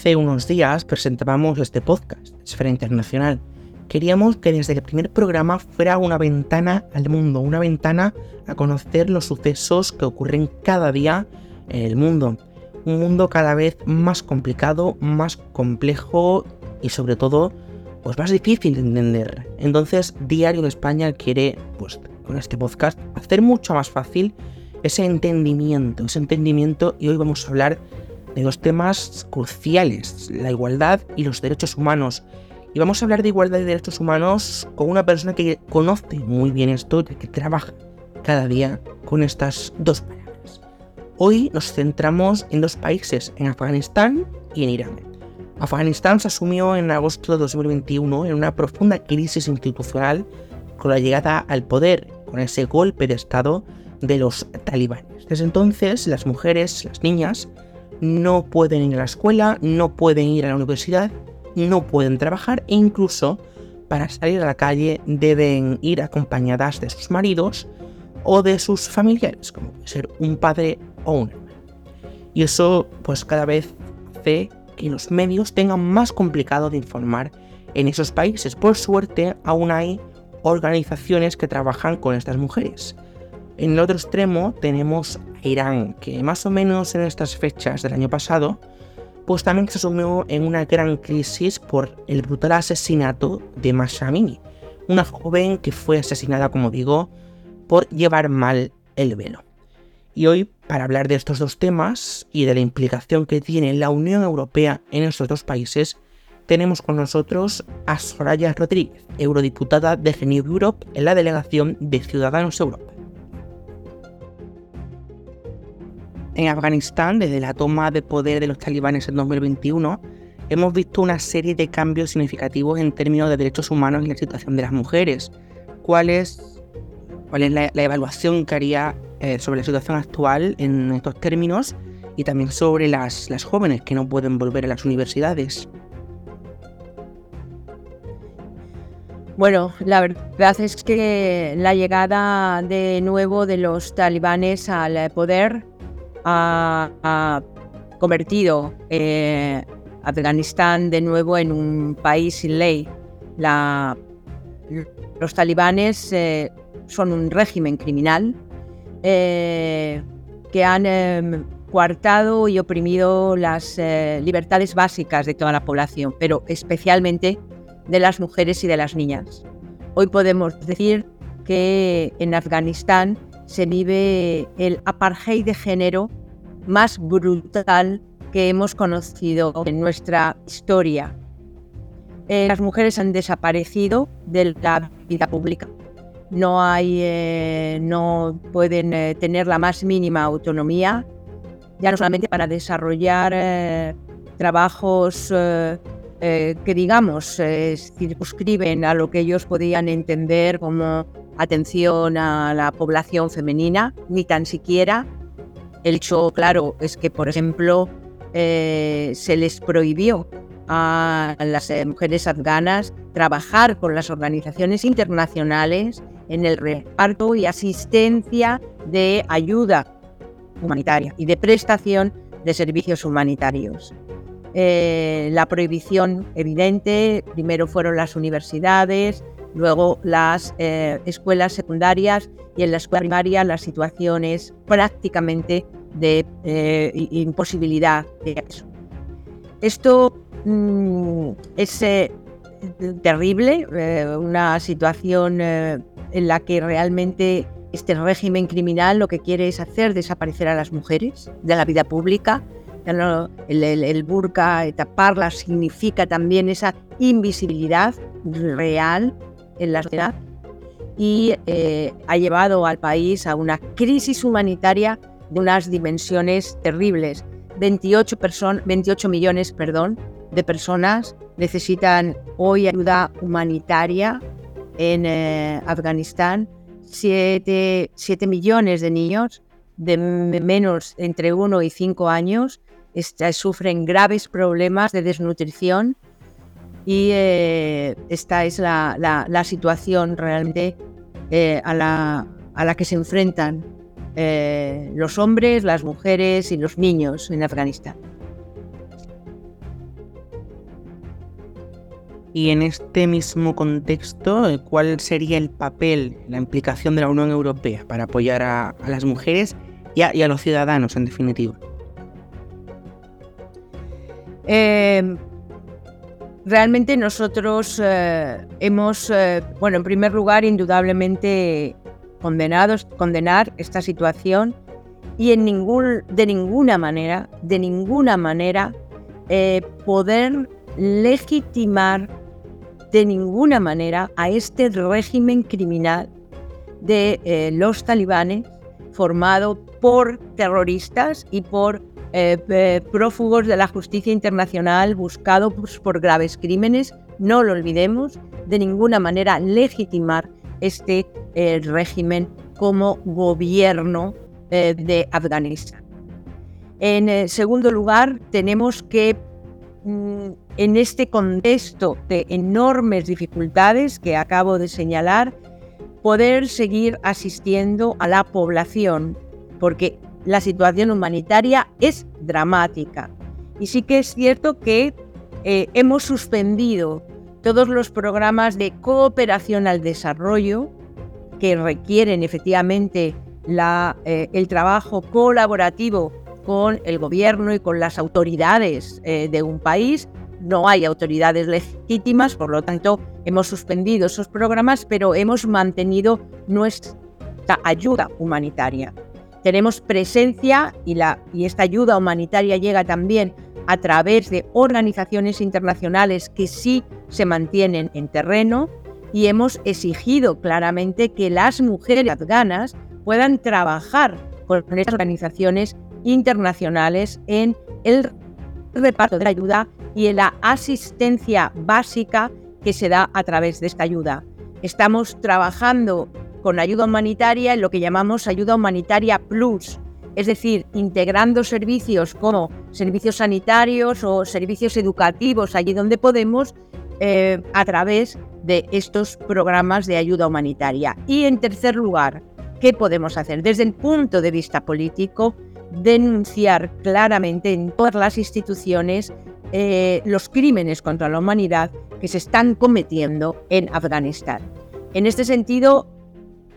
Hace unos días presentábamos este podcast, Esfera Internacional. Queríamos que desde el primer programa fuera una ventana al mundo, una ventana a conocer los sucesos que ocurren cada día en el mundo. Un mundo cada vez más complicado, más complejo y sobre todo pues más difícil de entender. Entonces Diario de España quiere, pues con este podcast, hacer mucho más fácil ese entendimiento, ese entendimiento y hoy vamos a hablar de los temas cruciales, la igualdad y los derechos humanos. Y vamos a hablar de igualdad y derechos humanos con una persona que conoce muy bien esto y que trabaja cada día con estas dos palabras. Hoy nos centramos en dos países, en Afganistán y en Irán. Afganistán se asumió en agosto de 2021 en una profunda crisis institucional con la llegada al poder, con ese golpe de Estado de los talibanes. Desde entonces, las mujeres, las niñas, no pueden ir a la escuela, no pueden ir a la universidad, no pueden trabajar e incluso para salir a la calle deben ir acompañadas de sus maridos o de sus familiares, como puede ser un padre o una madre. Y eso pues cada vez hace que los medios tengan más complicado de informar en esos países. Por suerte aún hay organizaciones que trabajan con estas mujeres. En el otro extremo tenemos Irán, que más o menos en estas fechas del año pasado, pues también se sumió en una gran crisis por el brutal asesinato de Masha Amini, una joven que fue asesinada, como digo, por llevar mal el velo. Y hoy, para hablar de estos dos temas y de la implicación que tiene la Unión Europea en estos dos países, tenemos con nosotros a Soraya Rodríguez, eurodiputada de Renew Europe en la delegación de Ciudadanos Europa. En Afganistán, desde la toma de poder de los talibanes en 2021, hemos visto una serie de cambios significativos en términos de derechos humanos y la situación de las mujeres. ¿Cuál es, cuál es la, evaluación que haría eh, sobre la situación actual en estos términos y también sobre las, las jóvenes que no pueden volver a las universidades? Bueno, la verdad es que la llegada de nuevo de los talibanes al poder ha, convertido eh, Afganistán de nuevo en un país sin ley. los talibanes eh, son un régimen criminal eh, que han em, coartado y oprimido las libertades básicas de toda la población, pero especialmente de las mujeres y de las niñas. Hoy podemos decir que en Afganistán se vive el apartheid de género más brutal que hemos conocido en nuestra historia. Eh, las mujeres han desaparecido de la vida pública. No, hay, eh, no pueden eh, tener la más mínima autonomía, ya no solamente para desarrollar trabajos que, digamos, circunscriben a lo que ellos podían entender como atención a la población femenina, ni tan siquiera. El hecho, claro, es que, por ejemplo, eh, se les prohibió a las eh, mujeres afganas trabajar con las organizaciones internacionales en el reparto y asistencia de ayuda humanitaria y de prestación de servicios humanitarios. Eh, la prohibición evidente, primero fueron las universidades, luego las eh, escuelas secundarias y en la escuela primaria la situación es prácticamente de eh, imposibilidad de eso. Esto mm, es eh, terrible, una situación en la que realmente este régimen criminal lo que quiere es hacer desaparecer a las mujeres de la vida pública. El, el burka, taparla, significa también esa invisibilidad real en la sociedad y eh, ha llevado al país a una crisis humanitaria de unas dimensiones terribles. 28, 28 millones perdón, de personas necesitan hoy ayuda humanitaria en eh, Afganistán. 7, millones de niños de menos entre 1 y 5 años sufren graves problemas de desnutrición y eh, esta es la, situación realmente eh, a, la, que se enfrentan eh, los hombres, las mujeres y los niños en Afganistán. Y en este mismo contexto, ¿cuál sería el papel, la implicación de la Unión Europea para apoyar a, las mujeres y a, los ciudadanos en definitiva? Realmente nosotros eh, hemos, eh, bueno, en primer lugar, indudablemente condenados, condenar esta situación y en ningún, de ninguna manera, de ninguna manera poder legitimar de ninguna manera a este régimen criminal de eh, los talibanes formado por terroristas y por eh, eh, prófugos de la justicia internacional buscados por graves crímenes. No lo olvidemos, de ninguna manera legitimar este régimen como gobierno de Afganistán. En segundo lugar, tenemos que Mm, en este contexto de enormes dificultades que acabo de señalar, poder seguir asistiendo a la población, porque la situación humanitaria es dramática. Y sí que es cierto que eh, hemos suspendido todos los programas de cooperación al desarrollo que requieren efectivamente eh, el trabajo colaborativo con el gobierno y con las autoridades eh, de un país. No hay autoridades legítimas, por lo tanto hemos suspendido esos programas, pero hemos mantenido nuestra ayuda humanitaria. Tenemos presencia y, la, y esta ayuda humanitaria llega también a través de organizaciones internacionales que sí se mantienen en terreno y hemos exigido claramente que las mujeres afganas puedan trabajar con estas organizaciones internacionales en el reparto de la ayuda y en la asistencia básica que se da a través de esta ayuda. Estamos trabajando con ayuda humanitaria en lo que llamamos ayuda humanitaria plus, es decir, integrando servicios como servicios sanitarios o servicios educativos allí donde podemos eh, a través de estos programas de ayuda humanitaria. Y en tercer lugar, ¿qué podemos hacer? Desde el punto de vista político, denunciar claramente en todas las instituciones eh, los crímenes contra la humanidad que se están cometiendo en Afganistán. En este sentido,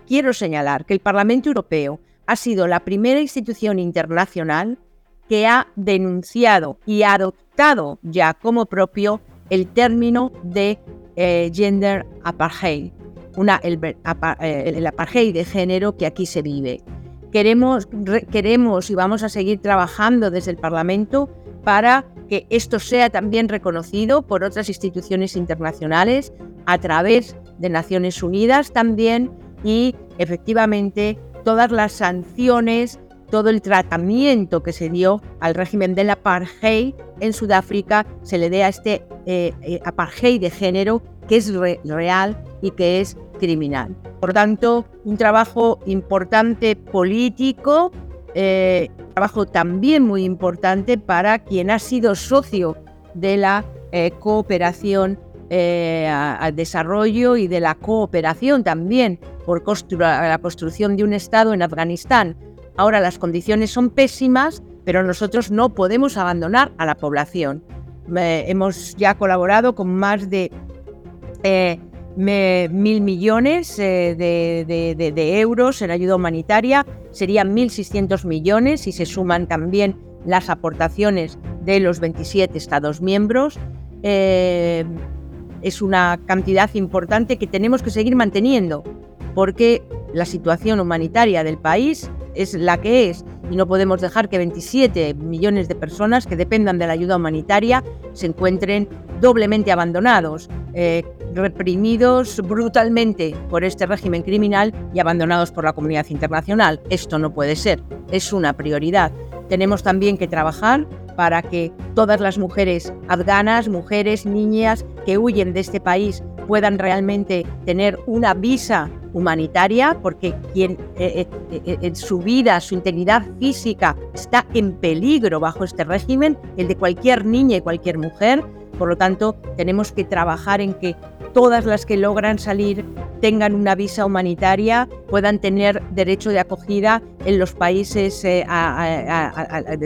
quiero señalar que el Parlamento Europeo ha sido la primera institución internacional que ha denunciado y adoptado ya como propio el término de eh, gender apartheid, una, el, eh, el apartheid de género que aquí se vive. Queremos, queremos y vamos a seguir trabajando desde el Parlamento para que esto sea también reconocido por otras instituciones internacionales a través de Naciones Unidas también y efectivamente todas las sanciones, todo el tratamiento que se dio al régimen del apartheid en Sudáfrica se le dé a este eh, eh, apartheid de género que es real y que es criminal. Por tanto, un trabajo importante político, eh, trabajo también muy importante para quien ha sido socio de la eh, cooperación eh, al desarrollo y de la cooperación también por la construcción de un Estado en Afganistán. Ahora las condiciones son pésimas, pero nosotros no podemos abandonar a la población. hemos ya colaborado con más de mil millones eh, de, euros en ayuda humanitaria, serían 1.600 millones y se suman también las aportaciones de los 27 Estados miembros. Es una cantidad importante que tenemos que seguir manteniendo porque la situación humanitaria del país es la que es y no podemos dejar que 27 millones de personas que dependan de la ayuda humanitaria se encuentren doblemente abandonados, eh, reprimidos brutalmente por este régimen criminal y abandonados por la comunidad internacional. Esto no puede ser, es una prioridad. Tenemos también que trabajar para que todas las mujeres afganas, mujeres, niñas que huyen de este país puedan realmente tener una visa humanitaria, porque quien eh, eh, eh, en su vida, su integridad física está en peligro bajo este régimen, el de cualquier niña y cualquier mujer. Por lo tanto, tenemos que trabajar en que todas las que logran salir tengan una visa humanitaria, puedan tener derecho de acogida en los países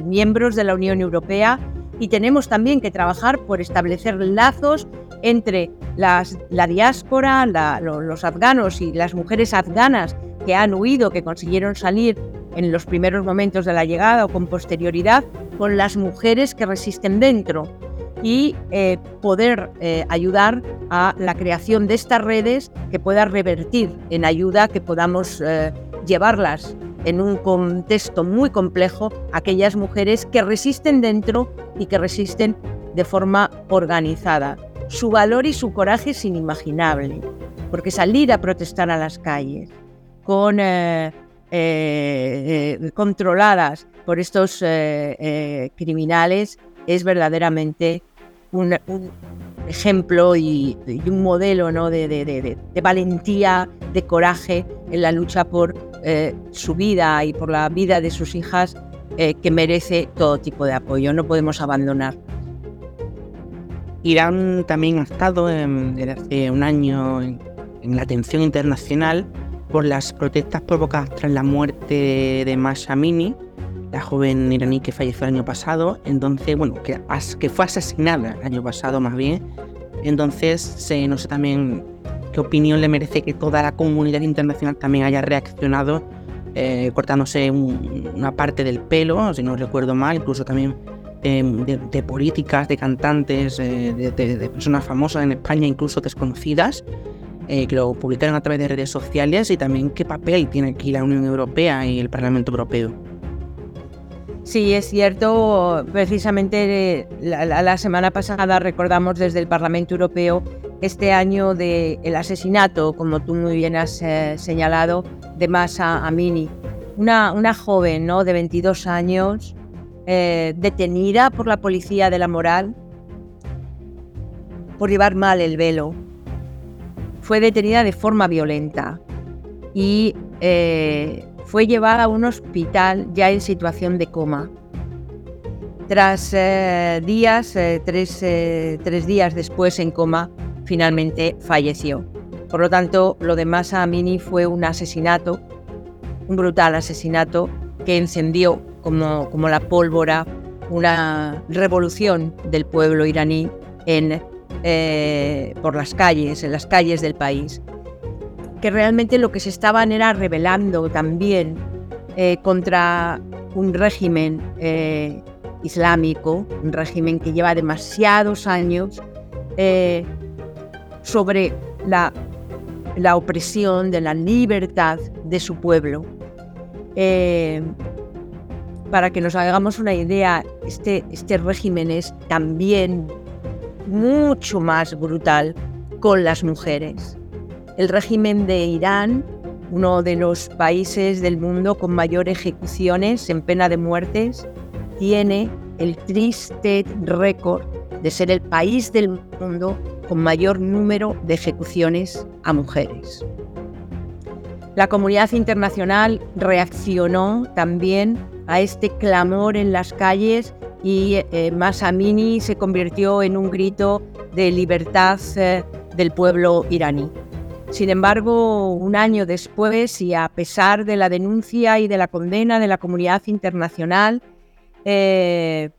miembros de la Unión Europea. Y tenemos también que trabajar por establecer lazos entre la diáspora, los afganos y las mujeres afganas que han huido, que consiguieron salir en los primeros momentos de la llegada o con posterioridad, con las mujeres que resisten dentro y eh, poder eh, ayudar a la creación de estas redes que pueda revertir en ayuda, que podamos eh, llevarlas en un contexto muy complejo aquellas mujeres que resisten dentro y que resisten de forma organizada. Su valor y su coraje es inimaginable, porque salir a protestar a las calles con controladas por estos criminales es verdaderamente un, ejemplo y, un modelo ¿no? de, valentía, de coraje en la lucha por eh, su vida y por la vida de sus hijas eh, que merece todo tipo de apoyo. No podemos abandonar. Irán también ha estado desde hace un año en, la atención internacional por las protestas provocadas tras la muerte de Masha Amini, la joven iraní que falleció el año pasado, entonces, bueno, que, que fue asesinada el año pasado más bien. Entonces, no sé también qué opinión le merece que toda la comunidad internacional también haya reaccionado eh, cortándose una parte del pelo, si no recuerdo mal, incluso también de, políticas, de cantantes, eh, de, personas famosas en España, incluso desconocidas, eh, que lo publicaron a través de redes sociales y también qué papel tiene aquí la Unión Europea y el Parlamento Europeo. Sí, es cierto. Precisamente la, semana pasada recordamos desde el Parlamento Europeo este año del asesinato, como tú muy bien has eh, señalado, de Masa Amini, una, una joven ¿no? de 22 años eh, detenida por la policía de la moral por llevar mal el velo. Fue detenida de forma violenta y eh, fue llevada a un hospital ya en situación de coma. Tras eh, días, eh, eh, tres, días después en coma, finalmente falleció. Por lo tanto, lo de Masa Amini fue un asesinato, un brutal asesinato que encendió como, como la pólvora una revolución del pueblo iraní en, por las calles, en las calles del país que realmente lo que se estaban era rebelando también eh, contra un régimen eh, islámico, un régimen que lleva demasiados años eh, sobre la, la, opresión de la libertad de su pueblo. para que nos hagamos una idea, este, este régimen es también mucho más brutal con las mujeres. El régimen de Irán, uno de los países del mundo con mayor ejecuciones en pena de muertes, tiene el triste récord de ser el país del mundo con mayor número de ejecuciones a mujeres. La comunidad internacional reaccionó también a este clamor en las calles y eh, Masamini se convirtió en un grito de libertad eh, del pueblo iraní. Sin embargo, un año después y a pesar de la denuncia y de la condena de la comunidad internacional, eh,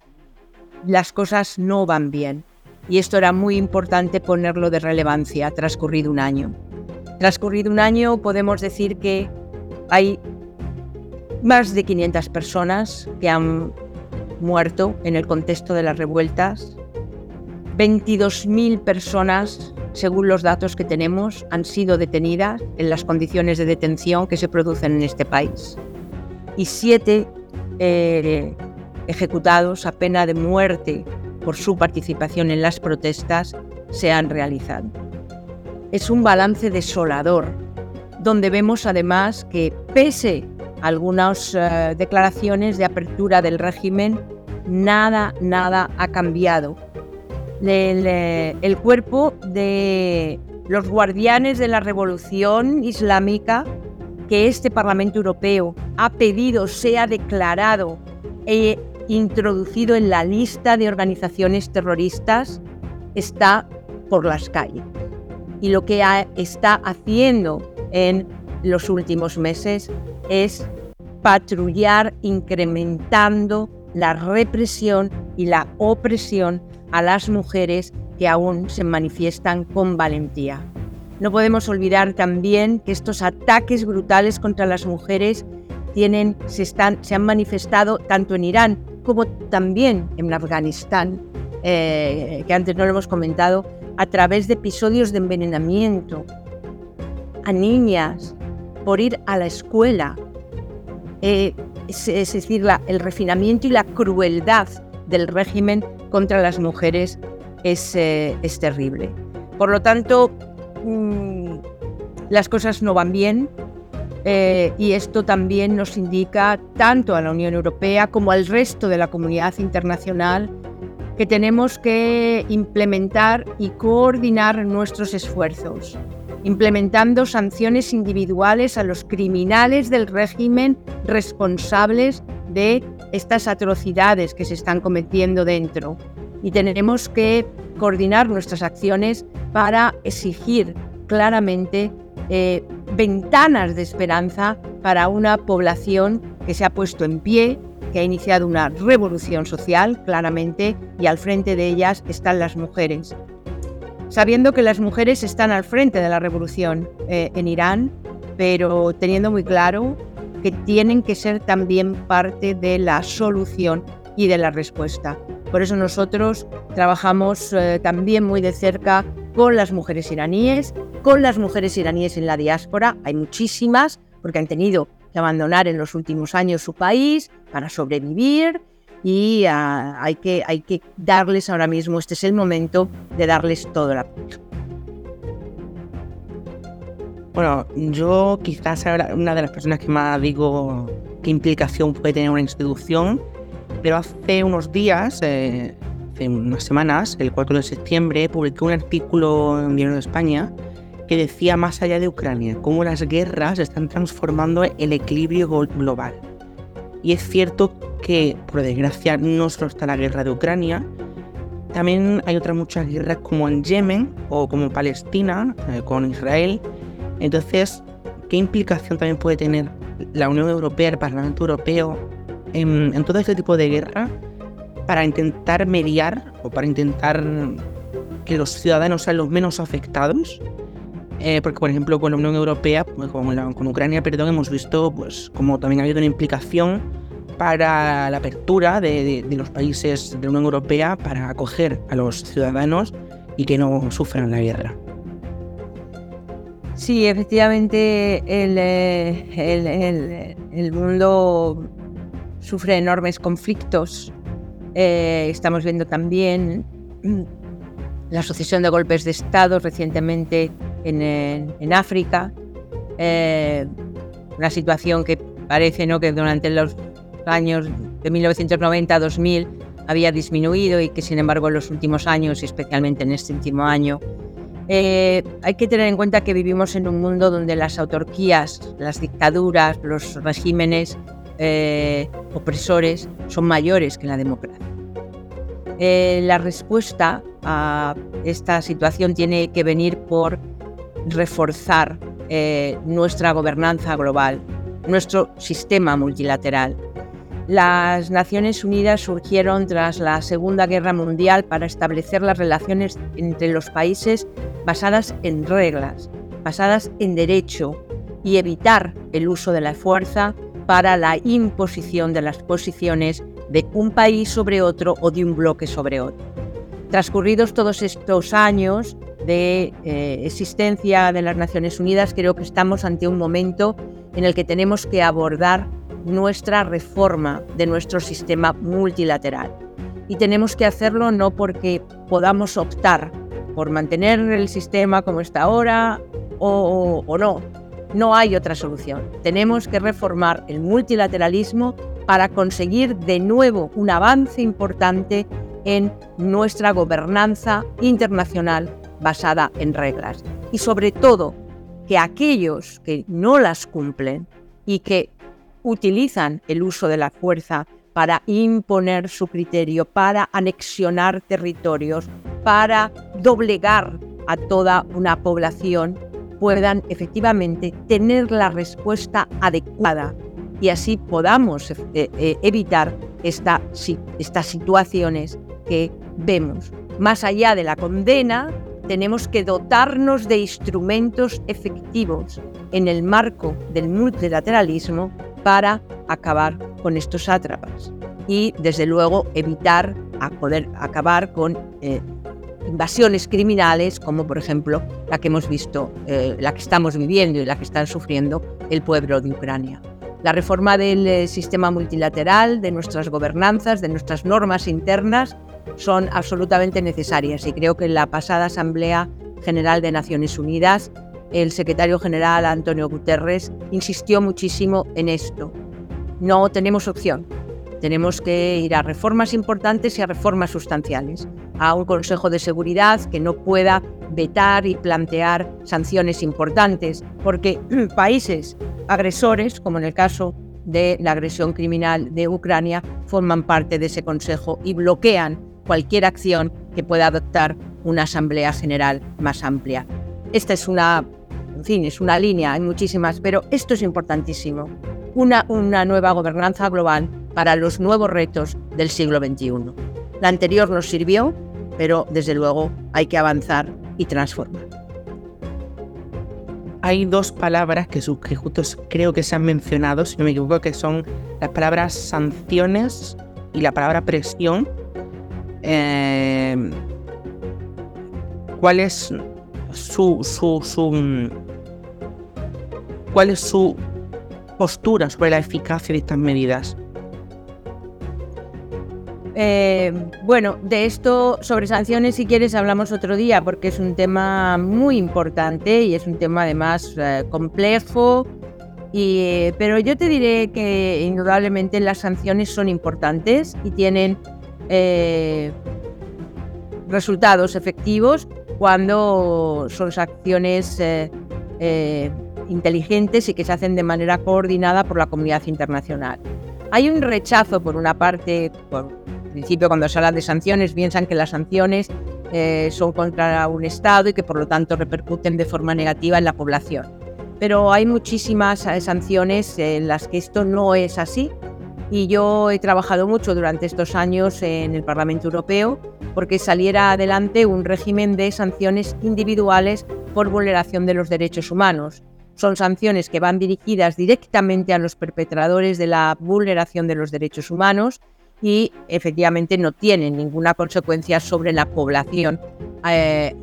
las cosas no van bien. Y esto era muy importante ponerlo de relevancia, transcurrido un año. Transcurrido un año podemos decir que hay más de 500 personas que han muerto en el contexto de las revueltas, 22.000 personas según los datos que tenemos, han sido detenidas en las condiciones de detención que se producen en este país. Y siete eh, ejecutados a pena de muerte por su participación en las protestas se han realizado. Es un balance desolador, donde vemos además que pese a algunas eh, declaraciones de apertura del régimen, nada, nada ha cambiado el, cuerpo de los guardianes de la revolución islámica que este Parlamento Europeo ha pedido sea declarado e introducido en la lista de organizaciones terroristas está por las calles. Y lo que está haciendo en los últimos meses es patrullar incrementando la represión y la opresión a las mujeres que aún se manifiestan con valentía. No podemos olvidar también que estos ataques brutales contra las mujeres tienen, se, están, se han manifestado tanto en Irán como también en Afganistán, eh, que antes no lo hemos comentado, a través de episodios de envenenamiento a niñas por ir a la escuela. Eh, es, decir, el refinamiento y la crueldad del régimen contra las mujeres es, eh, es terrible. Por lo tanto, mm, las cosas no van bien eh, y esto también nos indica tanto a la Unión Europea como al resto de la comunidad internacional que tenemos que implementar y coordinar nuestros esfuerzos, implementando sanciones individuales a los criminales del régimen responsables de estas atrocidades que se están cometiendo dentro. Y tenemos que coordinar nuestras acciones para exigir claramente eh, ventanas de esperanza para una población que se ha puesto en pie, que ha iniciado una revolución social, claramente, y al frente de ellas están las mujeres. Sabiendo que las mujeres están al frente de la revolución eh, en Irán, pero teniendo muy claro que tienen que ser también parte de la solución y de la respuesta. Por eso nosotros trabajamos eh, también muy de cerca con las mujeres iraníes, con las mujeres iraníes en la diáspora. Hay muchísimas, porque han tenido que abandonar en los últimos años su país para sobrevivir y ah, hay, que, hay que darles ahora mismo, este es el momento de darles todo el apoyo. Bueno, yo quizás sea una de las personas que más digo qué implicación puede tener una institución, pero hace unos días, eh, hace unas semanas, el 4 de septiembre, publiqué un artículo en Diario de España que decía más allá de Ucrania, cómo las guerras están transformando el equilibrio global. Y es cierto que, por desgracia, no solo está la guerra de Ucrania, también hay otras muchas guerras como en Yemen o como Palestina, eh, con Israel. Entonces, ¿qué implicación también puede tener la Unión Europea, el Parlamento Europeo, en, en todo este tipo de guerra para intentar mediar o para intentar que los ciudadanos sean los menos afectados eh, porque, por ejemplo, con la Unión Europea, pues, con, Ucrania, perdón, hemos visto pues, como también ha habido una implicación para la apertura de, los países de la Unión Europea para acoger a los ciudadanos y que no sufran la guerra. Sí, efectivamente, el, eh, mundo sufre enormes conflictos. Eh, estamos viendo también la sucesión de golpes de Estado recientemente en, África. Eh, una situación que parece ¿no? que durante los años de 1990 a 2000 había disminuido y que sin embargo en los últimos años, y especialmente en este último año, eh, hay que tener en cuenta que vivimos en un mundo donde las autarquías, las dictaduras, los regímenes eh, opresores son mayores que la democracia. la respuesta a esta situación tiene que venir por reforzar eh, nuestra gobernanza global, nuestro sistema multilateral. Las Naciones Unidas surgieron tras la Segunda Guerra Mundial para establecer las relaciones entre los países basadas en reglas, basadas en derecho y evitar el uso de la fuerza para la imposición de las posiciones de un país sobre otro o de un bloque sobre otro. Transcurridos todos estos años, de eh, existencia de las Naciones Unidas, creo que estamos ante un momento en el que tenemos que abordar nuestra reforma de nuestro sistema multilateral. Y tenemos que hacerlo no porque podamos optar por mantener el sistema como está ahora o, o no. No hay otra solución. Tenemos que reformar el multilateralismo para conseguir de nuevo un avance importante en nuestra gobernanza internacional basada en reglas. Y sobre todo, que aquellos que no las cumplen y que utilizan el uso de la fuerza para imponer su criterio, para anexionar territorios, para doblegar a toda una población, puedan efectivamente tener la respuesta adecuada y así podamos eh, eh, evitar esta, estas situaciones que vemos. Más allá de la condena, tenemos que dotarnos de instrumentos efectivos en el marco del multilateralismo para acabar con estos sátrapas y, desde luego, evitar a poder acabar con eh, invasiones criminales como, por ejemplo, la que hemos visto, eh, la que estamos viviendo y la que están sufriendo el pueblo de Ucrania. La reforma del eh, sistema multilateral, de nuestras gobernanzas, de nuestras normas internas, son absolutamente necesarias y creo que en la pasada Asamblea General de Naciones Unidas el secretario general Antonio Guterres insistió muchísimo en esto. No tenemos opción. Tenemos que ir a reformas importantes y a reformas sustanciales, a un Consejo de Seguridad que no pueda vetar y plantear sanciones importantes, porque países agresores, como en el caso de la agresión criminal de Ucrania, forman parte de ese Consejo y bloquean cualquier acción que pueda adoptar una Asamblea General más amplia. Esta es una, en fin, es una línea, hay muchísimas, pero esto es importantísimo. Una, una nueva gobernanza global para los nuevos retos del siglo XXI. La anterior nos sirvió, pero desde luego hay que avanzar y transformar. Hay dos palabras que, que creo que se han mencionado, si no me equivoco, que son las palabras sanciones y la palabra presión, Em, cuál es su, su, cuál es su postura sobre la eficacia de estas medidas. Eh, bueno, de esto sobre sanciones, si quieres, hablamos otro día, porque es un tema muy importante y es un tema además eh, complejo. Y, pero yo te diré que indudablemente las sanciones son importantes y tienen eh, resultados efectivos cuando son acciones eh, eh, inteligentes y que se hacen de manera coordinada por la comunidad internacional. Hay un rechazo por una parte, por principio cuando se habla de sanciones, piensan que las sanciones son contra un Estado y que por lo tanto repercuten de forma negativa en la población. Pero hay muchísimas sanciones en las que esto no es así y yo he trabajado mucho durante estos años en el Parlamento Europeo porque saliera adelante un régimen de sanciones individuales por vulneración de los derechos humanos. Son sanciones que van dirigidas directamente a los perpetradores de la vulneración de los derechos humanos y efectivamente no tienen ninguna consecuencia sobre la población eh,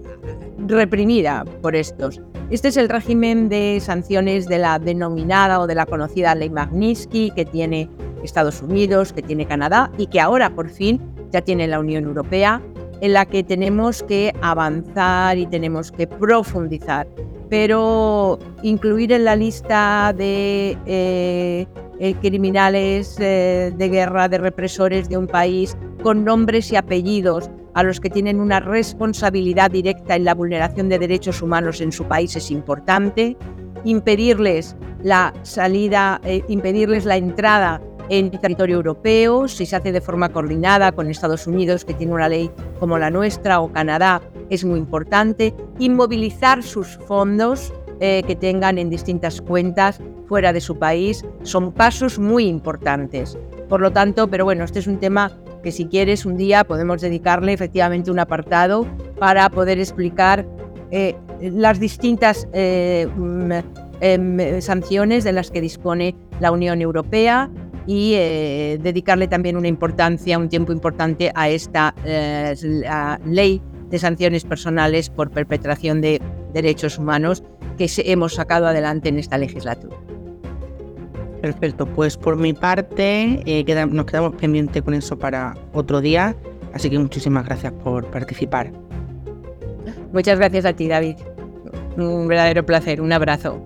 reprimida por estos. Este es el régimen de sanciones de la denominada o de la conocida ley Magnitsky que tiene Estados Unidos, que tiene Canadá y que ahora por fin ya tiene la Unión Europea, en la que tenemos que avanzar y tenemos que profundizar. Pero incluir en la lista de eh, eh, criminales eh, de guerra, de represores de un país, con nombres y apellidos, a los que tienen una responsabilidad directa en la vulneración de derechos humanos en su país es importante. Impedirles la salida, impedirles la entrada en territorio europeo, si se hace de forma coordinada con Estados Unidos, que tiene una ley como la nuestra, o Canadá, es muy importante. Inmovilizar sus fondos eh, que tengan en distintas cuentas fuera de su país son pasos muy importantes. Por lo tanto, pero bueno, este es un tema que si quieres un día podemos dedicarle efectivamente un apartado para poder explicar eh, las distintas eh, mm, em, sanciones de las que dispone la Unión Europea y eh, dedicarle también una importancia, un tiempo importante a esta eh, ley de sanciones personales por perpetración de derechos humanos que hemos sacado adelante en esta legislatura. Perfecto, pues por mi parte eh, nos quedamos pendientes con eso para otro día, así que muchísimas gracias por participar. Muchas gracias a ti, David. Un verdadero placer, un abrazo.